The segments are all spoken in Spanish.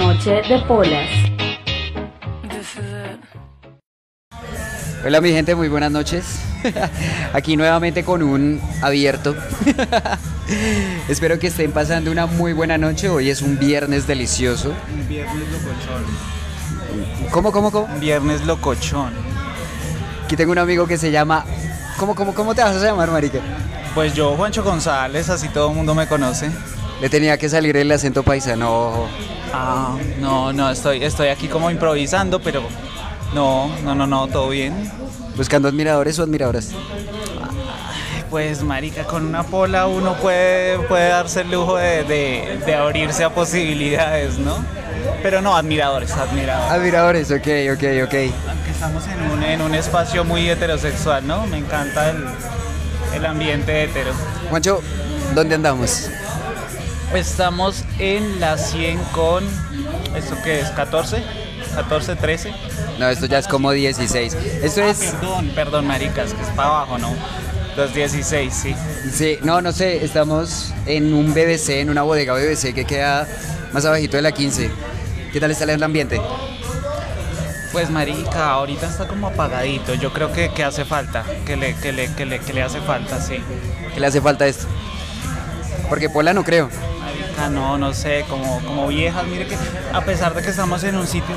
Noche de Polas. Hola mi gente, muy buenas noches. Aquí nuevamente con un abierto. Espero que estén pasando una muy buena noche. Hoy es un viernes delicioso. Un viernes locochón. ¿Cómo, cómo, cómo? Un viernes locochón. Aquí tengo un amigo que se llama... ¿Cómo, cómo, cómo te vas a llamar, marica? Pues yo, Juancho González, así todo el mundo me conoce. Le tenía que salir el acento paisano. Ah, no, no, estoy, estoy aquí como improvisando, pero no, no, no, no, todo bien. Buscando admiradores o admiradoras. Pues marica, con una pola uno puede, puede darse el lujo de, de- de abrirse a posibilidades, ¿no? Pero no, admiradores, admiradores. Admiradores, ok, ok, ok. Aunque estamos en un, en un espacio muy heterosexual, ¿no? Me encanta el, el ambiente hetero. Juancho, ¿dónde andamos? Estamos en la 100 con, ¿esto qué es? ¿14? ¿14, 13? No, esto ya es como 16. Esto es... Perdón, perdón, maricas, que es para abajo, ¿no? Los 16, sí. Sí, no, no sé, estamos en un BBC, en una bodega BBC que queda más abajito de la 15. ¿Qué tal está el ambiente? Pues marica, ahorita está como apagadito. Yo creo que, que hace falta, que le, que, le, que, le, que le hace falta, sí. ¿Qué le hace falta esto? Porque Pola no creo. No, no sé, como, como viejas, mire que a pesar de que estamos en un sitio,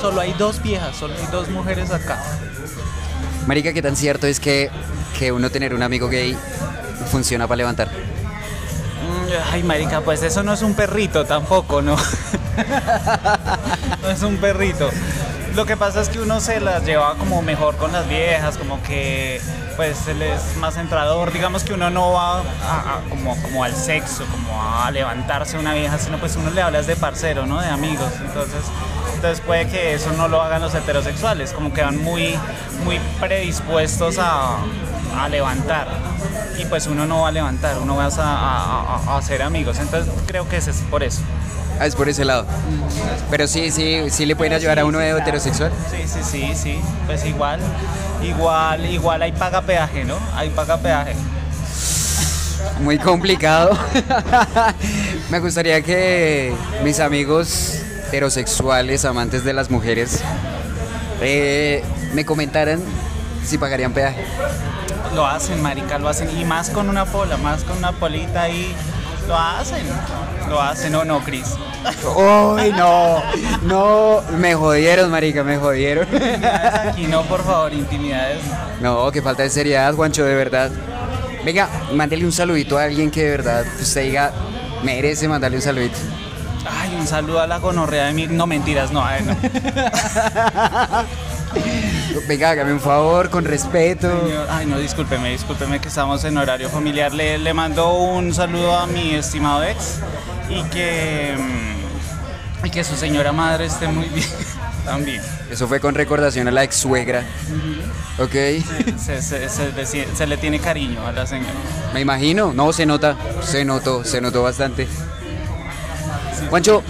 solo hay dos viejas, solo hay dos mujeres acá. Marica, ¿qué tan cierto es que, que uno tener un amigo gay funciona para levantar? Mm, Ay, marica, pues eso no es un perrito tampoco, ¿no? no es un perrito. Lo que pasa es que uno se las lleva como mejor con las viejas, como que pues él es más entrador. Digamos que uno no va a- como, como al sexo, como a levantarse una vieja, sino pues uno le hablas de parcero, ¿no? De amigos. Entonces, entonces puede que eso no lo hagan los heterosexuales, como que van muy, muy predispuestos a, levantar. Y pues uno no va a levantar, uno va a, a- a- amigos. Entonces creo que es por eso. Ah, es por ese lado. Pero sí, sí, sí le pueden ayudar a uno Sí, claro. heterosexual. Sí, sí, sí, sí. Pues igual, igual, igual hay paga peaje, ¿no? Hay paga peaje. Muy complicado. Me gustaría que mis amigos heterosexuales, amantes de las mujeres, eh, me comentaran si pagarían peaje. Lo hacen, marica, lo hacen. Y más con una pola, más con una polita ahí. Lo hacen. Lo hacen, ¿o no, Cris? ¡Uy, no! No, me jodieron, marica, me jodieron. Aquí no, por favor, intimidades. no. Qué falta de seriedad, Juancho, de verdad. Venga, mándele un saludito a alguien que de verdad usted diga, merece mandarle un saludito. Ay, un saludo a la gonorrea de mi... No, mentiras, no, a ver, no. Venga, hágame un favor, con respeto. Señor, Ay, no, discúlpeme, discúlpeme que estamos en horario familiar. Le, le mando un saludo a mi estimado ex y que, mm, y que su señora madre esté muy bien también. Eso fue con recordación a la ex suegra. Ok, Se, se- se le, se le tiene cariño a la señora. me imagino. No, se nota, se notó, se notó bastante. Juancho,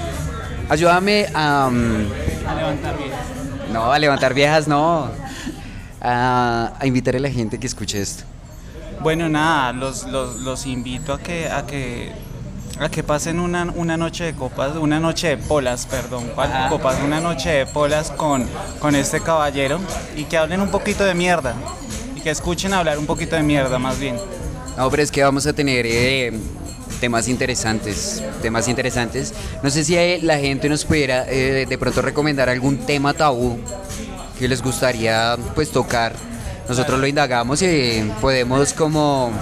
ayúdame a... mm, A levantar bien. No, a levantar viejas, no. A, a invitar a la gente que escuche esto. Bueno, nada, los, los, los invito a que, a que, a que pasen una, una noche de copas, una noche de polas, perdón, ¿cuál Ajá. copas? Una noche de polas con, con este caballero y que hablen un poquito de mierda y que escuchen hablar un poquito de mierda más bien. No, pero es que vamos a tener eh, temas interesantes, temas interesantes. No sé si eh, la gente nos pudiera eh, de pronto recomendar algún tema tabú que les gustaría pues tocar. Nosotros lo indagamos y podemos como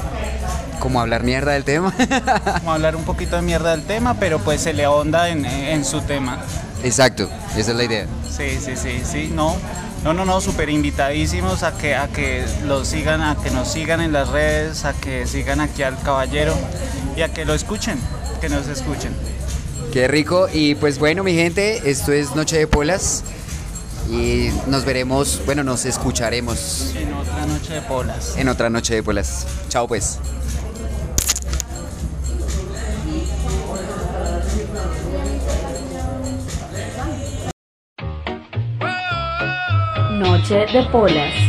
como hablar mierda del tema. A hablar un poquito de mierda del tema, pero pues se le ahonda en, en su tema. Exacto, esa es la idea. Sí, sí, sí, sí, no. No, no, no, súper invitadísimos a que, a que los sigan, a que nos sigan en las redes, a que sigan aquí al caballero y a que lo escuchen, que nos escuchen. Qué rico y pues bueno mi gente, esto es Noche de Polas y nos veremos, bueno, nos escucharemos En otra noche de polas. en otra Noche de Polas. Chao pues. Noche de Polas.